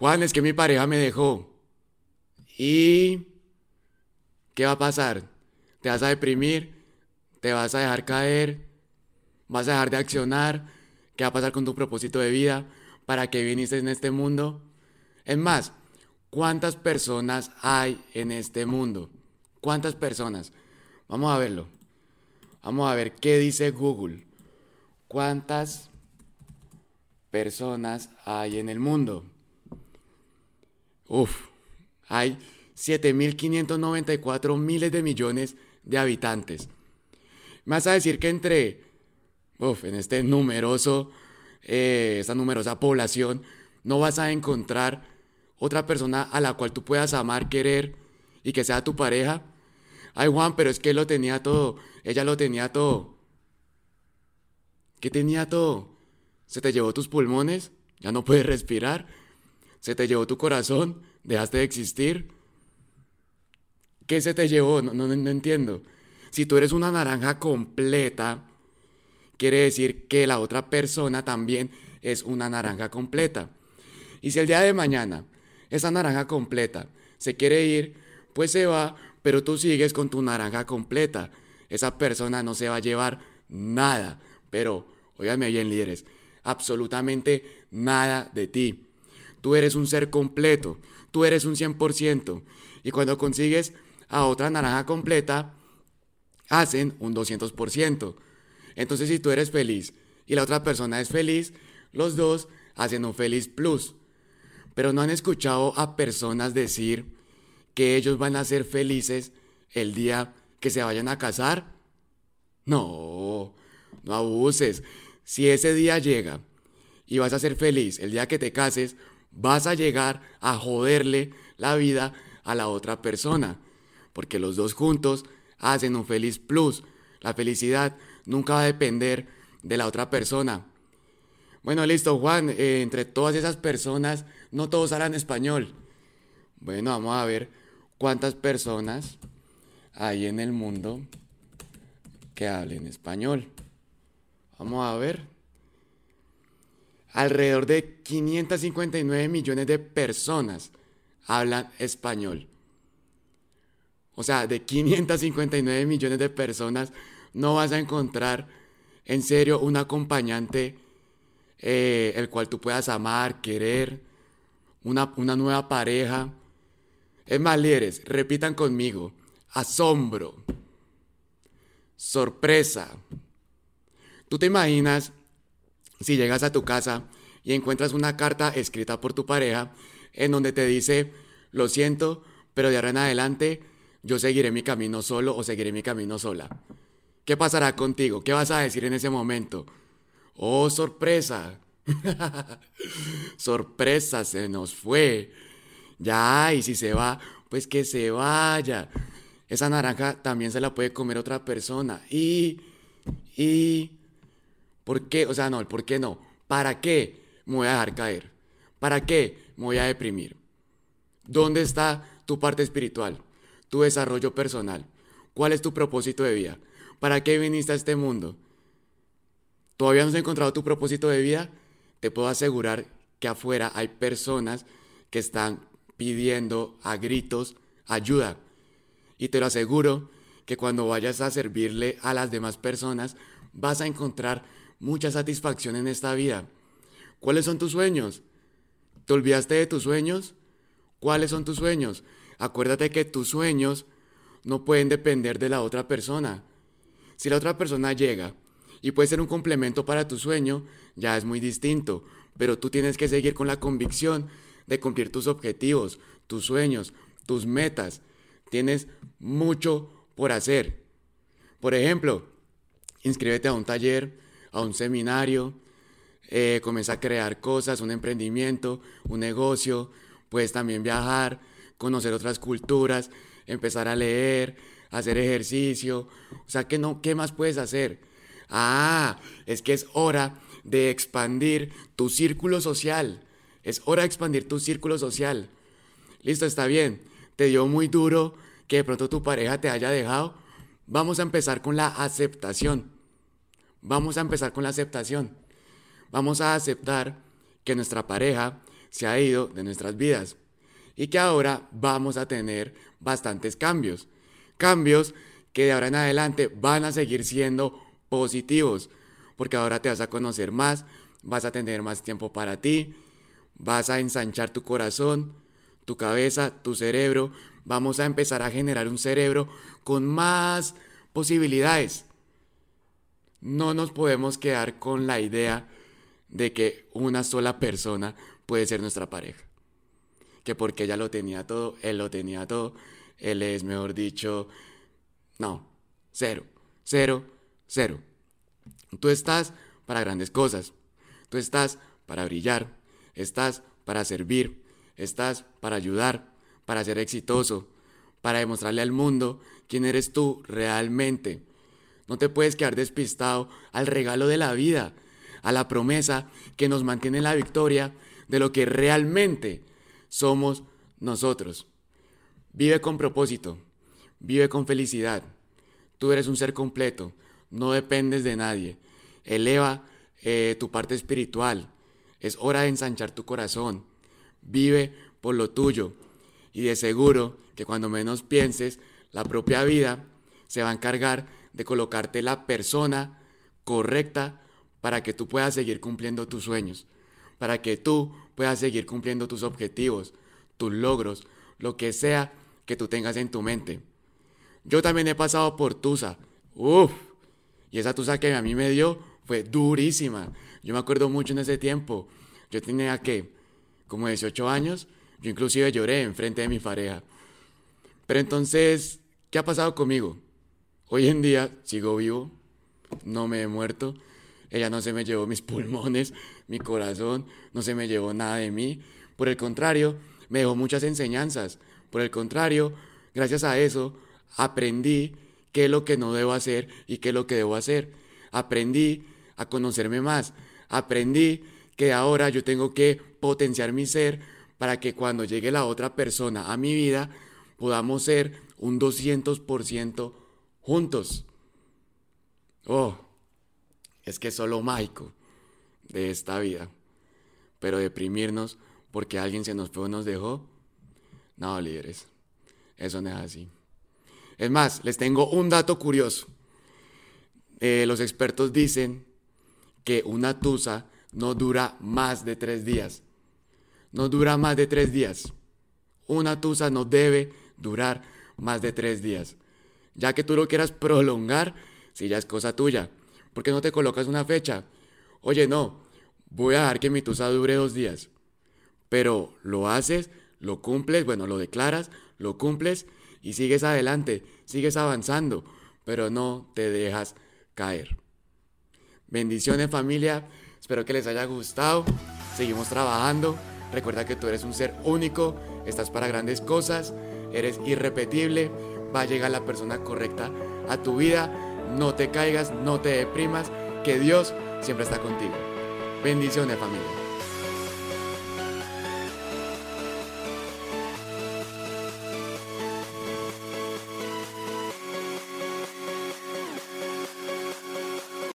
Juan, es que mi pareja me dejó. ¿Y qué va a pasar? ¿Te vas a deprimir? ¿Te vas a dejar caer? ¿Vas a dejar de accionar? ¿Qué va a pasar con tu propósito de vida? ¿Para qué viniste en este mundo? Es más, ¿cuántas personas hay en este mundo? ¿Cuántas personas? Vamos a verlo. Vamos a ver qué dice Google. ¿Cuántas personas hay en el mundo? Uf, hay 7.594 miles de millones de habitantes. Me vas a decir que entre, uf, en este numeroso, eh, esta numerosa población, no vas a encontrar otra persona a la cual tú puedas amar, querer y que sea tu pareja. Ay, Juan, pero es que él lo tenía todo, ella lo tenía todo. ¿Qué tenía todo? ¿Se te llevó tus pulmones? ¿Ya no puedes respirar? ¿Se te llevó tu corazón? ¿Dejaste de existir? ¿Qué se te llevó? No, no, no entiendo. Si tú eres una naranja completa, quiere decir que la otra persona también es una naranja completa. Y si el día de mañana esa naranja completa se quiere ir, pues se va, pero tú sigues con tu naranja completa. Esa persona no se va a llevar nada, pero, óigame bien líderes, absolutamente nada de ti. Tú eres un ser completo, tú eres un 100%. Y cuando consigues a otra naranja completa, hacen un 200%. Entonces si tú eres feliz y la otra persona es feliz, los dos hacen un feliz plus. Pero no han escuchado a personas decir que ellos van a ser felices el día que se vayan a casar. No, no abuses. Si ese día llega y vas a ser feliz el día que te cases, vas a llegar a joderle la vida a la otra persona. Porque los dos juntos hacen un feliz plus. La felicidad nunca va a depender de la otra persona. Bueno, listo, Juan, eh, entre todas esas personas, no todos hablan español. Bueno, vamos a ver cuántas personas hay en el mundo que hablen español. Vamos a ver. Alrededor de 559 millones de personas hablan español. O sea, de 559 millones de personas no vas a encontrar en serio un acompañante eh, el cual tú puedas amar, querer, una, una nueva pareja. Es más, líderes, repitan conmigo. Asombro. Sorpresa. ¿Tú te imaginas si llegas a tu casa y encuentras una carta escrita por tu pareja en donde te dice, lo siento, pero de ahora en adelante yo seguiré mi camino solo o seguiré mi camino sola? ¿Qué pasará contigo? ¿Qué vas a decir en ese momento? Oh, sorpresa. sorpresa, se nos fue. Ya, y si se va, pues que se vaya. Esa naranja también se la puede comer otra persona. Y, y, ¿por qué? O sea, no, ¿por qué no? ¿Para qué me voy a dejar caer? ¿Para qué me voy a deprimir? ¿Dónde está tu parte espiritual? Tu desarrollo personal. ¿Cuál es tu propósito de vida? ¿Para qué viniste a este mundo? ¿Todavía no has encontrado tu propósito de vida? Te puedo asegurar que afuera hay personas que están pidiendo a gritos ayuda. Y te lo aseguro que cuando vayas a servirle a las demás personas, vas a encontrar mucha satisfacción en esta vida. ¿Cuáles son tus sueños? ¿Te olvidaste de tus sueños? ¿Cuáles son tus sueños? Acuérdate que tus sueños no pueden depender de la otra persona. Si la otra persona llega y puede ser un complemento para tu sueño, ya es muy distinto, pero tú tienes que seguir con la convicción de cumplir tus objetivos, tus sueños, tus metas. Tienes mucho por hacer. Por ejemplo, inscríbete a un taller, a un seminario, eh, comienza a crear cosas, un emprendimiento, un negocio, puedes también viajar, conocer otras culturas, empezar a leer, hacer ejercicio, o sea, ¿qué, no, qué más puedes hacer? Ah, es que es hora de expandir tu círculo social. Es hora de expandir tu círculo social. Listo, está bien. Te dio muy duro que de pronto tu pareja te haya dejado. Vamos a empezar con la aceptación. Vamos a empezar con la aceptación. Vamos a aceptar que nuestra pareja se ha ido de nuestras vidas y que ahora vamos a tener bastantes cambios. Cambios que de ahora en adelante van a seguir siendo positivos, porque ahora te vas a conocer más, vas a tener más tiempo para ti, vas a ensanchar tu corazón, tu cabeza, tu cerebro, vamos a empezar a generar un cerebro con más posibilidades. No nos podemos quedar con la idea de que una sola persona puede ser nuestra pareja. Que porque ella lo tenía todo, él lo tenía todo, él es, mejor dicho, no, cero, cero, cero. Tú estás para grandes cosas, tú estás para brillar, estás para servir, estás para ayudar, para ser exitoso, para demostrarle al mundo quién eres tú realmente. No te puedes quedar despistado al regalo de la vida, a la promesa que nos mantiene en la victoria de lo que realmente somos nosotros. Vive con propósito, vive con felicidad. Tú eres un ser completo, no dependes de nadie. Eleva eh, tu parte espiritual. Es hora de ensanchar tu corazón. Vive por lo tuyo. Y de seguro que cuando menos pienses, la propia vida se va a encargar de colocarte la persona correcta para que tú puedas seguir cumpliendo tus sueños, para que tú puedas seguir cumpliendo tus objetivos, tus logros, lo que sea que tú tengas en tu mente. Yo también he pasado por Tusa. Uf. Y esa Tusa que a mí me dio fue durísima. Yo me acuerdo mucho en ese tiempo. Yo tenía que, como 18 años, yo inclusive lloré en frente de mi pareja. Pero entonces, ¿qué ha pasado conmigo? Hoy en día sigo vivo, no me he muerto. Ella no se me llevó mis pulmones, mi corazón, no se me llevó nada de mí. Por el contrario, me dejó muchas enseñanzas. Por el contrario, gracias a eso, aprendí qué es lo que no debo hacer y qué es lo que debo hacer. Aprendí a conocerme más. Aprendí que ahora yo tengo que potenciar mi ser para que cuando llegue la otra persona a mi vida podamos ser un 200% juntos. Oh, es que solo mágico de esta vida. Pero deprimirnos porque alguien se nos fue o nos dejó, no, líderes, eso no es así. Es más, les tengo un dato curioso. Eh, los expertos dicen que una tusa no dura más de tres días. No dura más de tres días. Una tusa no debe durar más de tres días. Ya que tú lo quieras prolongar, si ya es cosa tuya. ¿Por qué no te colocas una fecha? Oye, no, voy a dejar que mi tusa dure dos días. Pero lo haces, lo cumples, bueno, lo declaras, lo cumples y sigues adelante, sigues avanzando, pero no te dejas caer. Bendiciones familia, espero que les haya gustado. Seguimos trabajando. Recuerda que tú eres un ser único, estás para grandes cosas, eres irrepetible va a llegar la persona correcta a tu vida. No te caigas, no te deprimas, que Dios siempre está contigo. Bendiciones familia.